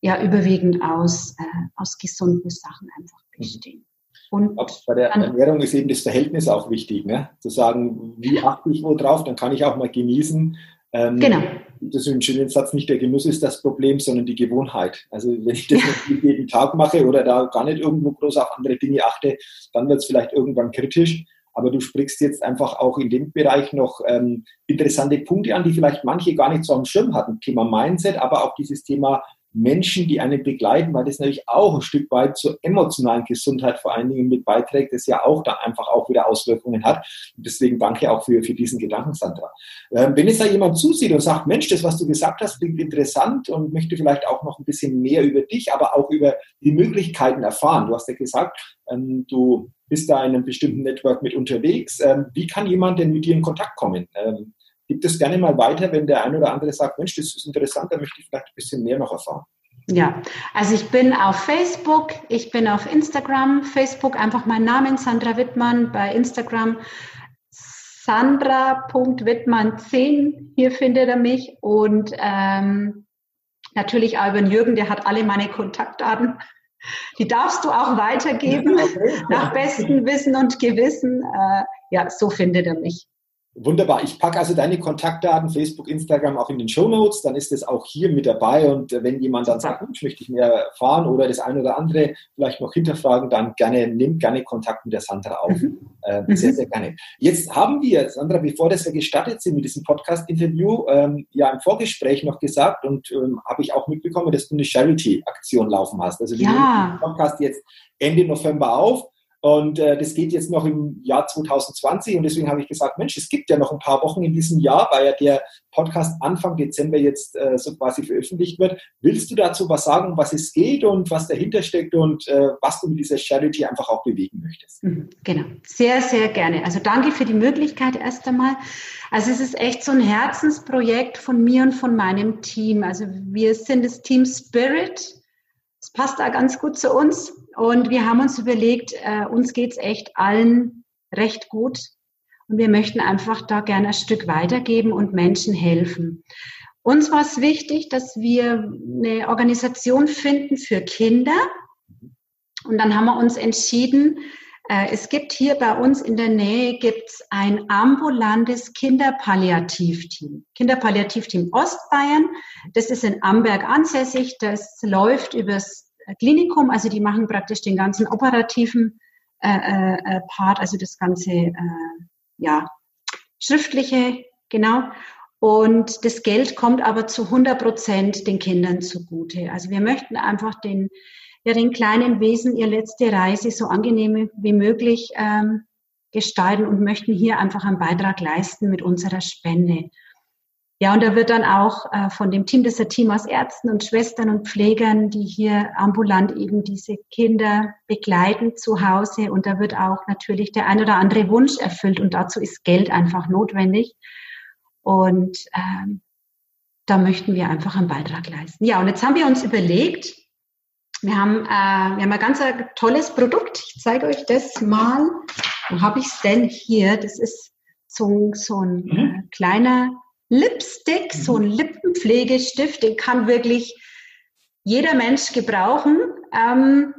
ja überwiegend aus, äh, aus gesunden Sachen einfach mhm. bestehen. Und bei der Ernährung ist eben das Verhältnis auch wichtig, ne? zu sagen, wie achte ich wo drauf, dann kann ich auch mal genießen. Ähm, genau. Das ist ein schöner Satz, nicht der Genuss ist das Problem, sondern die Gewohnheit. Also wenn ich das ja. jeden Tag mache oder da gar nicht irgendwo groß auf andere Dinge achte, dann wird es vielleicht irgendwann kritisch. Aber du sprichst jetzt einfach auch in dem Bereich noch ähm, interessante Punkte an, die vielleicht manche gar nicht so am Schirm hatten. Thema Mindset, aber auch dieses Thema Menschen, die einen begleiten, weil das natürlich auch ein Stück weit zur emotionalen Gesundheit vor allen Dingen mit beiträgt, das ja auch da einfach auch wieder Auswirkungen hat. Und deswegen danke auch für, für diesen Gedanken, Sandra. Ähm, wenn jetzt da jemand zusieht und sagt, Mensch, das, was du gesagt hast, klingt interessant und möchte vielleicht auch noch ein bisschen mehr über dich, aber auch über die Möglichkeiten erfahren. Du hast ja gesagt, ähm, du bist da in einem bestimmten Network mit unterwegs. Ähm, wie kann jemand denn mit dir in Kontakt kommen? Ähm, gib das gerne mal weiter, wenn der ein oder andere sagt, Mensch, das ist interessant, da möchte ich vielleicht ein bisschen mehr noch erfahren. Ja, also ich bin auf Facebook, ich bin auf Instagram, Facebook einfach mein Name, Sandra Wittmann, bei Instagram sandra.wittmann10, hier findet er mich und ähm, natürlich den Jürgen, der hat alle meine Kontaktdaten. Die darfst du auch weitergeben, okay. nach bestem Wissen und Gewissen. Äh, ja, so findet er mich. Wunderbar. Ich packe also deine Kontaktdaten, Facebook, Instagram auch in den Show Notes. Dann ist es auch hier mit dabei. Und äh, wenn jemand dann sagt, ich möchte ich mehr erfahren oder das eine oder andere vielleicht noch hinterfragen, dann gerne, nimm gerne Kontakt mit der Sandra auf. Mhm. Äh, sehr, sehr gerne. Jetzt haben wir, Sandra, bevor das wir gestartet sind mit diesem Podcast-Interview, ähm, ja im Vorgespräch noch gesagt und ähm, habe ich auch mitbekommen, dass du eine Charity-Aktion laufen hast. Also wir ja. nehmen den Podcast jetzt Ende November auf. Und äh, das geht jetzt noch im Jahr 2020 und deswegen habe ich gesagt, Mensch, es gibt ja noch ein paar Wochen in diesem Jahr, weil ja der Podcast Anfang Dezember jetzt äh, so quasi veröffentlicht wird. Willst du dazu was sagen, was es geht und was dahinter steckt und äh, was du mit dieser Charity einfach auch bewegen möchtest? Mhm, genau, sehr, sehr gerne. Also danke für die Möglichkeit erst einmal. Also es ist echt so ein Herzensprojekt von mir und von meinem Team. Also wir sind das Team Spirit. Es passt da ganz gut zu uns. Und wir haben uns überlegt, äh, uns geht's echt allen recht gut. Und wir möchten einfach da gerne ein Stück weitergeben und Menschen helfen. Uns war es wichtig, dass wir eine Organisation finden für Kinder. Und dann haben wir uns entschieden, äh, es gibt hier bei uns in der Nähe gibt's ein ambulantes Kinderpalliativteam. Kinderpalliativteam Ostbayern. Das ist in Amberg ansässig. Das läuft übers Klinikum, also die machen praktisch den ganzen operativen äh, äh, äh, Part, also das ganze äh, ja, schriftliche, genau. Und das Geld kommt aber zu 100 Prozent den Kindern zugute. Also wir möchten einfach den, ja, den kleinen Wesen ihre letzte Reise so angenehm wie möglich ähm, gestalten und möchten hier einfach einen Beitrag leisten mit unserer Spende. Ja, und da wird dann auch äh, von dem Team, das ist ein Team aus Ärzten und Schwestern und Pflegern, die hier ambulant eben diese Kinder begleiten zu Hause. Und da wird auch natürlich der ein oder andere Wunsch erfüllt und dazu ist Geld einfach notwendig. Und ähm, da möchten wir einfach einen Beitrag leisten. Ja, und jetzt haben wir uns überlegt, wir haben, äh, wir haben ein ganz tolles Produkt. Ich zeige euch das mal. Wo habe ich es denn hier? Das ist so, so ein mhm. äh, kleiner Lipstick, so ein. Lippenpflegestift, den kann wirklich jeder Mensch gebrauchen. Ähm,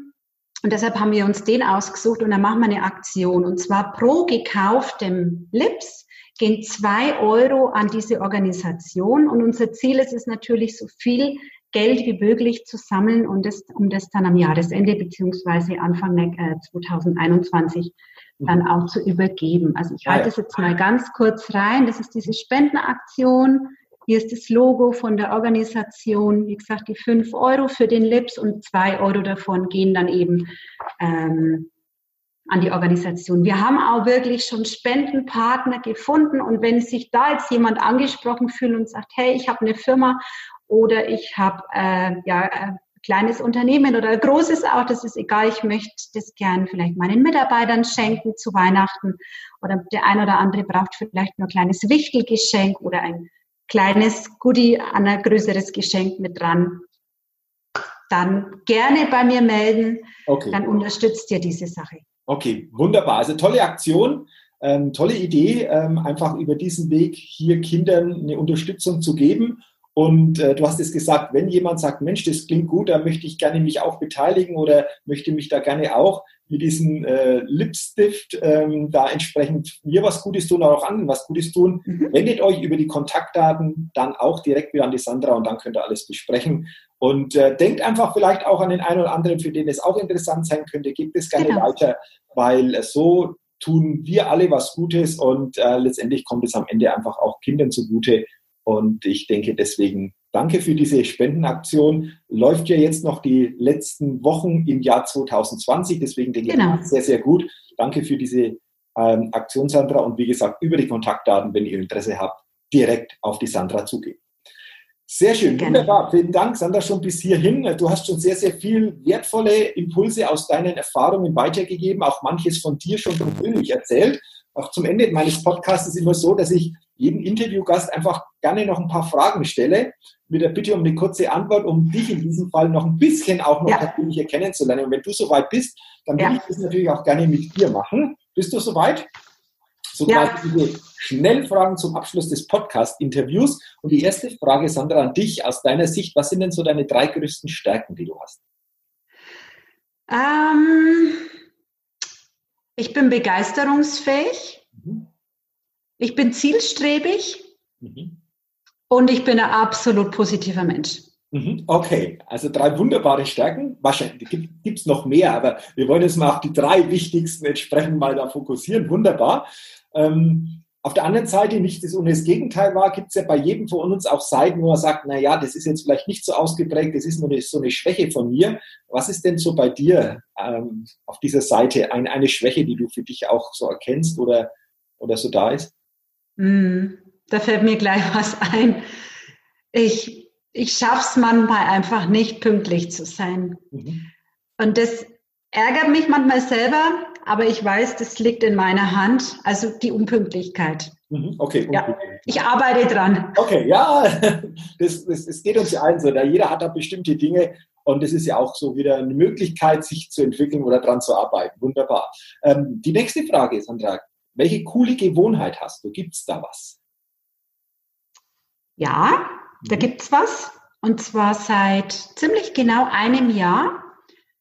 und deshalb haben wir uns den ausgesucht und dann machen wir eine Aktion. Und zwar pro gekauftem Lips gehen zwei Euro an diese Organisation. Und unser Ziel ist es natürlich, so viel Geld wie möglich zu sammeln und das, um das dann am Jahresende beziehungsweise Anfang äh, 2021 dann auch zu übergeben. Also ich halte das jetzt mal ganz kurz rein. Das ist diese Spendenaktion. Hier ist das Logo von der Organisation. Wie gesagt, die fünf Euro für den Lips und zwei Euro davon gehen dann eben ähm, an die Organisation. Wir haben auch wirklich schon Spendenpartner gefunden und wenn sich da jetzt jemand angesprochen fühlt und sagt, hey, ich habe eine Firma oder ich habe äh, ja ein kleines Unternehmen oder großes auch, das ist egal, ich möchte das gern vielleicht meinen Mitarbeitern schenken zu Weihnachten oder der ein oder andere braucht vielleicht nur ein kleines Wichtelgeschenk oder ein kleines Goodie an ein größeres Geschenk mit dran. Dann gerne bei mir melden, okay. dann unterstützt ihr diese Sache. Okay, wunderbar. Also tolle Aktion. Ähm, tolle Idee, ähm, einfach über diesen Weg hier Kindern eine Unterstützung zu geben. Und äh, du hast es gesagt, wenn jemand sagt, Mensch, das klingt gut, da möchte ich gerne mich auch beteiligen oder möchte mich da gerne auch mit diesem äh, Lipstift ähm, da entsprechend mir was Gutes tun, auch anderen was Gutes tun, mhm. wendet euch über die Kontaktdaten dann auch direkt wieder an die Sandra und dann könnt ihr alles besprechen. Und äh, denkt einfach vielleicht auch an den einen oder anderen, für den es auch interessant sein könnte, gebt es gerne genau. weiter, weil so tun wir alle was Gutes und äh, letztendlich kommt es am Ende einfach auch Kindern zugute. Und ich denke deswegen danke für diese Spendenaktion. Läuft ja jetzt noch die letzten Wochen im Jahr 2020, deswegen denke genau. ich sehr, sehr gut. Danke für diese ähm, Aktion, Sandra. Und wie gesagt, über die Kontaktdaten, wenn ihr Interesse habt, direkt auf die Sandra zugehen. Sehr schön, Gerne. wunderbar. Vielen Dank, Sandra, schon bis hierhin. Du hast schon sehr, sehr viel wertvolle Impulse aus deinen Erfahrungen weitergegeben, auch manches von dir schon persönlich erzählt. Auch zum Ende meines Podcasts ist immer so, dass ich jedem Interviewgast einfach gerne noch ein paar Fragen stelle, mit der Bitte um eine kurze Antwort, um dich in diesem Fall noch ein bisschen auch noch ja. persönlicher kennenzulernen. Und wenn du soweit bist, dann ja. will ich das natürlich auch gerne mit dir machen. Bist du soweit? So ja. diese Schnellfragen zum Abschluss des Podcast-Interviews. Und die erste Frage, Sandra, an dich aus deiner Sicht. Was sind denn so deine drei größten Stärken, die du hast? Ähm, ich bin begeisterungsfähig. Mhm. Ich bin zielstrebig. Mhm. Und ich bin ein absolut positiver Mensch. Mhm. Okay, also drei wunderbare Stärken. Wahrscheinlich gibt es noch mehr, aber wir wollen jetzt mal auf die drei wichtigsten entsprechend mal da fokussieren. Wunderbar. Ähm, auf der anderen Seite, nicht das ohne das Gegenteil war, gibt es ja bei jedem von uns auch Seiten, wo er sagt, na ja, das ist jetzt vielleicht nicht so ausgeprägt, das ist nur eine, so eine Schwäche von mir. Was ist denn so bei dir ähm, auf dieser Seite ein, eine Schwäche, die du für dich auch so erkennst oder, oder so da ist? Mm, da fällt mir gleich [laughs] was ein. Ich, ich schaffe es manchmal einfach nicht, pünktlich zu sein. Mhm. Und das ärgert mich manchmal selber, aber ich weiß, das liegt in meiner Hand, also die Unpünktlichkeit. Mhm, okay. Ja, ich arbeite dran. Okay, ja, [laughs] das, das, das geht uns ja allen so. Da jeder hat da bestimmte Dinge und es ist ja auch so wieder eine Möglichkeit, sich zu entwickeln oder dran zu arbeiten. Wunderbar. Ähm, die nächste Frage, Sandra, welche coole Gewohnheit hast du? Gibt es da was? Ja, da mhm. gibt es was. Und zwar seit ziemlich genau einem Jahr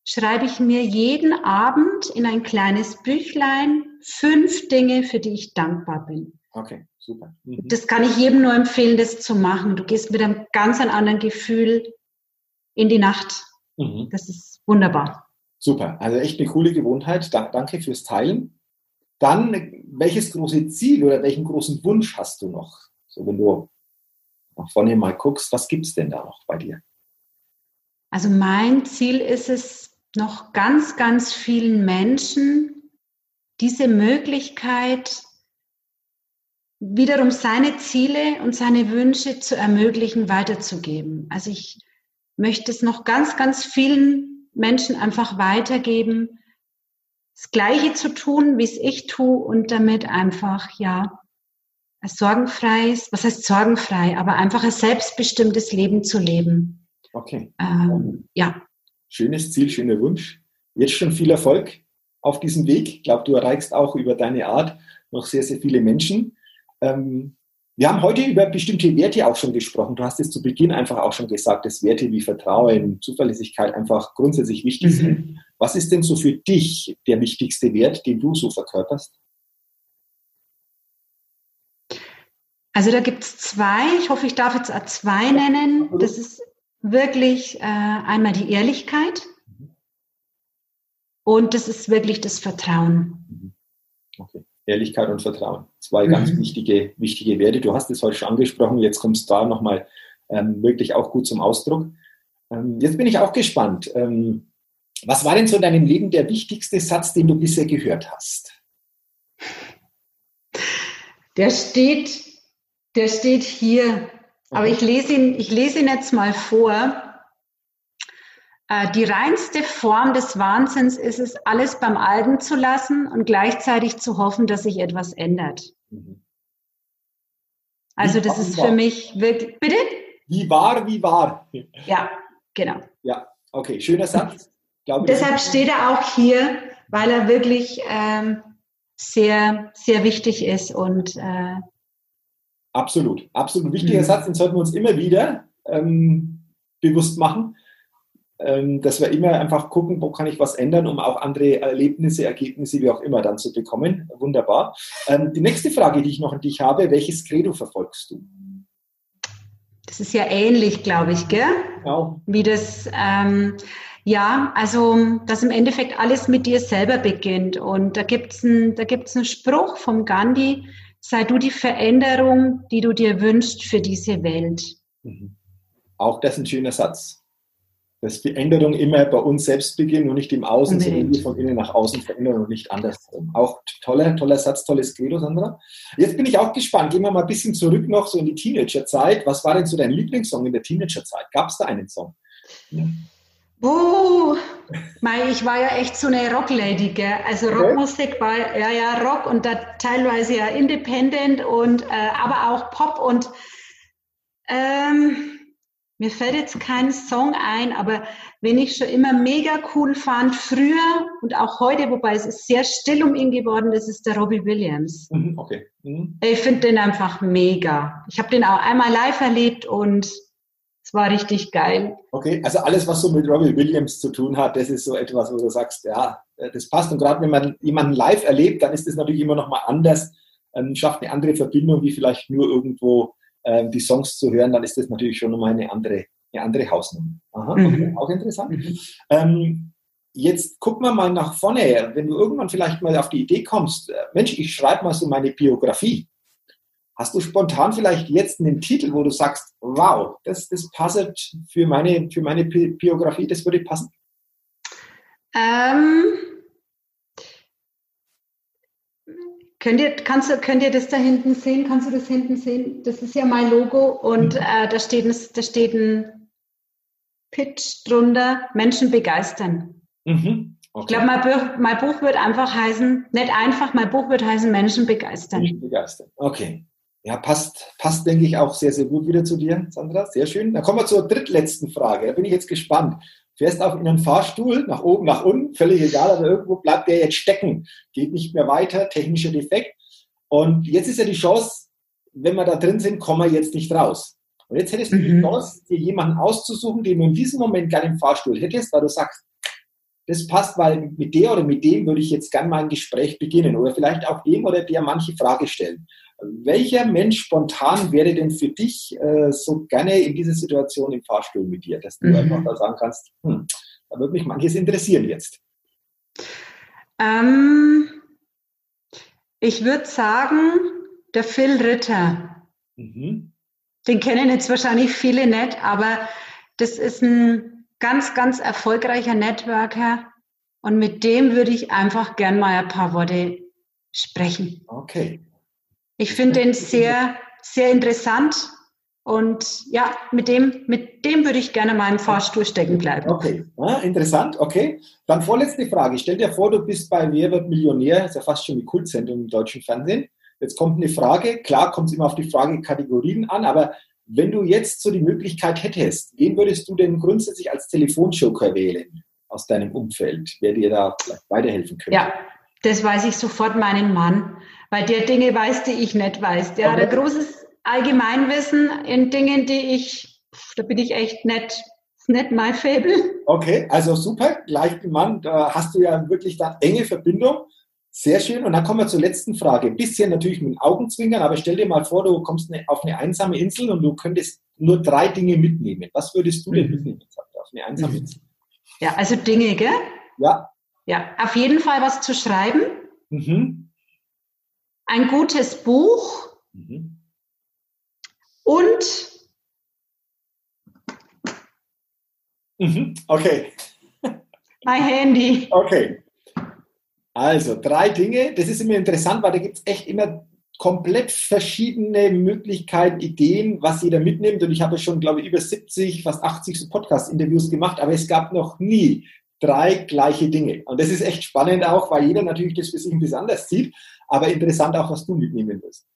schreibe ich mir jeden Abend in ein kleines Büchlein fünf Dinge, für die ich dankbar bin. Okay, super. Mhm. Das kann ich jedem nur empfehlen, das zu machen. Du gehst mit einem ganz anderen Gefühl in die Nacht. Mhm. Das ist wunderbar. Super, also echt eine coole Gewohnheit. danke fürs Teilen. Dann, welches große Ziel oder welchen großen Wunsch hast du noch? So, wenn du nach vorne mal guckst, was gibt es denn da noch bei dir? Also mein Ziel ist es, noch ganz, ganz vielen Menschen diese Möglichkeit, wiederum seine Ziele und seine Wünsche zu ermöglichen, weiterzugeben. Also ich möchte es noch ganz, ganz vielen Menschen einfach weitergeben, das Gleiche zu tun, wie es ich tue und damit einfach, ja, ein sorgenfreies, was heißt sorgenfrei, aber einfach ein selbstbestimmtes Leben zu leben. Okay. Ähm, ja schönes Ziel, schöner Wunsch. Jetzt schon viel Erfolg auf diesem Weg. Ich glaube, du erreichst auch über deine Art noch sehr, sehr viele Menschen. Ähm, wir haben heute über bestimmte Werte auch schon gesprochen. Du hast es zu Beginn einfach auch schon gesagt, dass Werte wie Vertrauen, Zuverlässigkeit einfach grundsätzlich wichtig mhm. sind. Was ist denn so für dich der wichtigste Wert, den du so verkörperst? Also da gibt es zwei. Ich hoffe, ich darf jetzt zwei nennen. Das ist wirklich äh, einmal die Ehrlichkeit und das ist wirklich das Vertrauen. Mhm. Okay. Ehrlichkeit und Vertrauen. Zwei mhm. ganz wichtige, wichtige Werte. Du hast es heute schon angesprochen, jetzt kommst du da nochmal ähm, wirklich auch gut zum Ausdruck. Ähm, jetzt bin ich auch gespannt. Ähm, was war denn so in deinem Leben der wichtigste Satz, den du bisher gehört hast? Der steht, der steht hier Aber ich lese ihn, ich lese ihn jetzt mal vor. Äh, die reinste Form des Wahnsinns ist es, alles beim Alten zu lassen und gleichzeitig zu hoffen, dass sich etwas ändert. Mhm. Also das ist für mich wirklich. Bitte? Wie wahr, wie wahr. Ja, genau. Ja, okay, schöner Satz. Glaube, Deshalb steht er auch hier, weil er wirklich ähm, sehr, sehr wichtig ist und äh, Absolut, absolut wichtiger mhm. Satz, den sollten wir uns immer wieder ähm, bewusst machen, ähm, dass wir immer einfach gucken, wo kann ich was ändern, um auch andere Erlebnisse, Ergebnisse, wie auch immer dann zu bekommen. Wunderbar. Ähm, die nächste Frage, die ich noch an dich habe, welches Credo verfolgst du? Das ist ja ähnlich, glaube ich, gell? Genau. Wie das, ähm, ja, also, dass im Endeffekt alles mit dir selber beginnt. Und da gibt es einen, einen Spruch vom Gandhi, sei du die Veränderung, die du dir wünschst für diese Welt. Mhm. Auch das ist ein schöner Satz. Dass Veränderung immer bei uns selbst beginnt und nicht im Außen, Unbedingt. sondern wir von innen nach außen verändern und nicht andersrum. Auch toller, toller Satz, tolles Credo, Sandra. Jetzt bin ich auch gespannt. Gehen wir mal ein bisschen zurück noch so in die Teenagerzeit. Was war denn so dein Lieblingssong in der Teenagerzeit? Gab es da einen Song? Ja. Oh, Mei, ich war ja echt so eine Rocklady, gell? Also Rockmusik war ja ja Rock und da teilweise ja Independent und äh, aber auch Pop und ähm, mir fällt jetzt kein Song ein, aber wenn ich schon immer mega cool fand, früher und auch heute, wobei es ist sehr still um ihn geworden, das ist der Robbie Williams. Mhm, okay. Mhm. Ich finde den einfach mega. Ich habe den auch einmal live erlebt und es war richtig geil. Okay, also alles, was so mit Robbie Williams zu tun hat, das ist so etwas, wo du sagst, ja, das passt. Und gerade wenn man jemanden live erlebt, dann ist das natürlich immer noch mal anders, ähm, schafft eine andere Verbindung, wie vielleicht nur irgendwo ähm, die Songs zu hören. Dann ist das natürlich schon nochmal eine andere, eine andere Hausnummer. Aha, mhm. okay, auch interessant. Mhm. Ähm, jetzt gucken wir mal nach vorne. Wenn du irgendwann vielleicht mal auf die Idee kommst, äh, Mensch, ich schreibe mal so meine Biografie Hast du spontan vielleicht jetzt einen Titel, wo du sagst, wow, das, das passt für meine, für meine Biografie, das würde passen? Ähm, könnt, ihr, kannst könnt ihr das da hinten sehen? Kannst du das hinten sehen? Das ist ja mein Logo und mhm. äh, da, steht ein, da steht ein Pitch drunter, Menschen begeistern. Mhm. Okay. Ich glaube, mein Buch, mein Buch wird einfach heißen, nicht einfach, mein Buch wird heißen Menschen begeistern. Menschen begeistern. Okay. Ja, passt, passt, denke ich, auch sehr, sehr gut wieder zu dir, Sandra. Sehr schön. Dann kommen wir zur drittletzten Frage. Da bin ich jetzt gespannt. Fährst auf in einen Fahrstuhl, nach oben, nach unten, völlig egal, aber irgendwo bleibt der jetzt stecken. Geht nicht mehr weiter, technischer Defekt. Und jetzt ist ja die Chance, wenn wir da drin sind, kommen wir jetzt nicht raus. Und jetzt hättest du die mhm. Chance, dir jemanden auszusuchen, den du in diesem Moment gerne im Fahrstuhl hättest, weil du sagst, das passt, weil mit der oder mit dem würde ich jetzt gerne mal ein Gespräch beginnen oder vielleicht auch dem oder der manche Frage stellen. Welcher Mensch spontan wäre denn für dich äh, so gerne in dieser Situation im Fahrstuhl mit dir, dass du mhm. einfach da sagen kannst, hm, da würde mich manches interessieren jetzt? Ähm, ich würde sagen, der Phil Ritter. Mhm. Den kennen jetzt wahrscheinlich viele nicht, aber das ist ein ganz, ganz erfolgreicher Networker und mit dem würde ich einfach gern mal ein paar Worte sprechen. Okay. Ich finde den sehr, sehr interessant und ja, mit dem, mit dem würde ich gerne mal im Fahrstuhl stecken bleiben. Okay, ah, interessant, okay. Dann vorletzte Frage. Stell dir vor, du bist bei Wer wird Millionär, das ist ja fast schon die Kultsendung im deutschen Fernsehen. Jetzt kommt eine Frage, klar kommt es immer auf die Frage Kategorien an, aber wenn du jetzt so die Möglichkeit hättest, wen würdest du denn grundsätzlich als Telefonjoker wählen aus deinem Umfeld, wer dir da vielleicht weiterhelfen könnte? Ja, das weiß ich sofort meinen Mann weil der Dinge weiß, die ich nicht weiß. Der okay. hat ein großes Allgemeinwissen in Dingen, die ich, da bin ich echt nett. Nicht mein Faible. Okay, also super, gleich Mann, da hast du ja wirklich da enge Verbindung. Sehr schön. Und dann kommen wir zur letzten Frage. Ein bisschen natürlich mit den Augenzwinkern, aber stell dir mal vor, du kommst auf eine einsame Insel und du könntest nur drei Dinge mitnehmen. Was würdest du denn mhm. mitnehmen auf eine einsame mhm. Insel? Ja, also Dinge, gell? Ja. Ja, auf jeden Fall was zu schreiben. Mhm ein gutes Buch mhm. und mhm. okay. Mein Handy. Okay. Also drei Dinge. Das ist immer interessant, weil da gibt es echt immer komplett verschiedene Möglichkeiten, Ideen, was jeder mitnimmt. Und ich habe schon, glaube ich, über 70, fast 80 so Podcast-Interviews gemacht, aber es gab noch nie drei gleiche Dinge. Und das ist echt spannend auch, weil jeder natürlich das für sich ein bisschen anders sieht, aber interessant auch, was du mitnehmen wirst.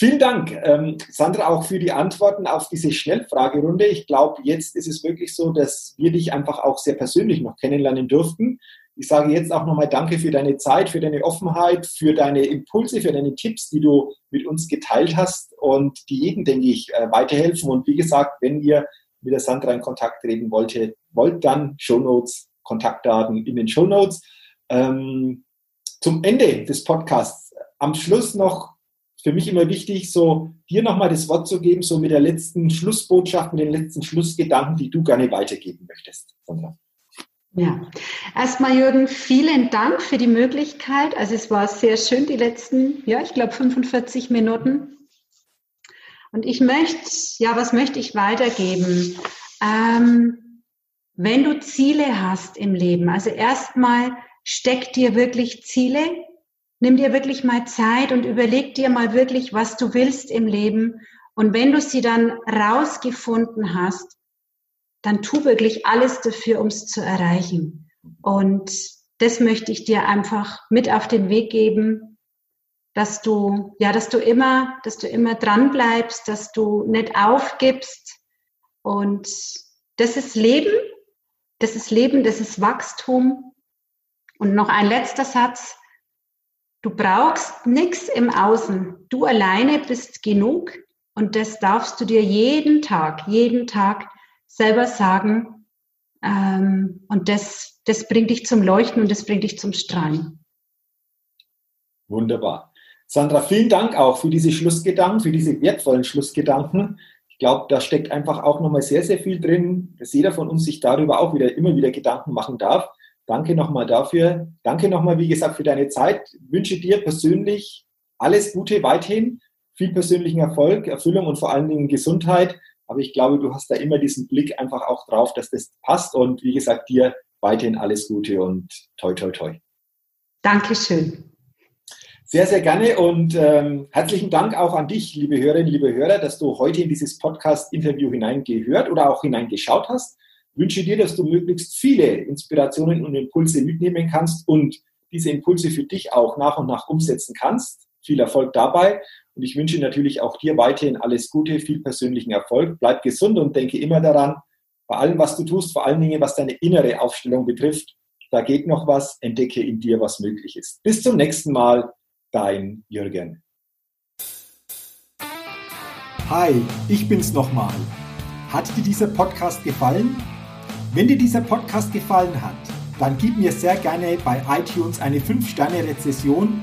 Vielen Dank, ähm, Sandra, auch für die Antworten auf diese Schnellfragerunde. Ich glaube, jetzt ist es wirklich so, dass wir dich einfach auch sehr persönlich noch kennenlernen durften. Ich sage jetzt auch nochmal Danke für deine Zeit, für deine Offenheit, für deine Impulse, für deine Tipps, die du mit uns geteilt hast und die jedem, denke ich, äh, weiterhelfen. Und wie gesagt, wenn ihr mit der Sandra in Kontakt treten wollt, wollt dann Shownotes, Kontaktdaten in den Shownotes. Ähm, zum Ende des Podcasts, am Schluss noch für mich immer wichtig, so dir nochmal das Wort zu geben, so mit der letzten Schlussbotschaft, mit den letzten Schlussgedanken, die du gerne weitergeben möchtest, Sandra. Ja, erstmal Jürgen, vielen Dank für die Möglichkeit. Also es war sehr schön, die letzten, ja, ich glaube 45 Minuten. Und ich möchte, ja, was möchte ich weitergeben? Ähm, wenn du Ziele hast im Leben, also erstmal steck dir wirklich Ziele, nimm dir wirklich mal Zeit und überleg dir mal wirklich, was du willst im Leben. Und wenn du sie dann rausgefunden hast, dann tu wirklich alles dafür, um es zu erreichen. Und das möchte ich dir einfach mit auf den Weg geben, dass du, ja, dass du immer, dass du immer dran bleibst, dass du nicht aufgibst. Und das ist Leben, das ist Leben, das ist Wachstum. Und noch ein letzter Satz. Du brauchst nichts im Außen. Du alleine bist genug und das darfst du dir jeden Tag, jeden Tag selber sagen. Ähm, und das, das bringt dich zum Leuchten und das bringt dich zum Strahlen. Wunderbar. Sandra, vielen Dank auch für diese Schlussgedanken, für diese wertvollen Schlussgedanken. Ich glaube, da steckt einfach auch nochmal sehr, sehr viel drin, dass jeder von uns sich darüber auch wieder immer wieder Gedanken machen darf. Danke nochmal dafür. Danke nochmal, wie gesagt, für deine Zeit. Ich wünsche dir persönlich alles Gute weiterhin, viel persönlichen Erfolg, Erfüllung und vor allen Dingen Gesundheit. Aber ich glaube, du hast da immer diesen Blick einfach auch drauf, dass das passt. Und wie gesagt, dir weiterhin alles Gute und toi, toi, toi. Dankeschön. Sehr, sehr gerne und ähm, herzlichen Dank auch an dich, liebe Hörerinnen, liebe Hörer, dass du heute in dieses Podcast-Interview hineingehört oder auch hineingeschaut hast. Ich wünsche dir, dass du möglichst viele Inspirationen und Impulse mitnehmen kannst und diese Impulse für dich auch nach und nach umsetzen kannst. Viel Erfolg dabei und ich wünsche natürlich auch dir weiterhin alles Gute, viel persönlichen Erfolg. Bleib gesund und denke immer daran, bei allem, was du tust, vor allen Dingen, was deine innere Aufstellung betrifft, da geht noch was, entdecke in dir, was möglich ist. Bis zum nächsten Mal, dein Jürgen. Hi, ich bin's nochmal. Hat dir dieser Podcast gefallen? Wenn dir dieser Podcast gefallen hat, dann gib mir sehr gerne bei iTunes eine 5-Sterne-Rezession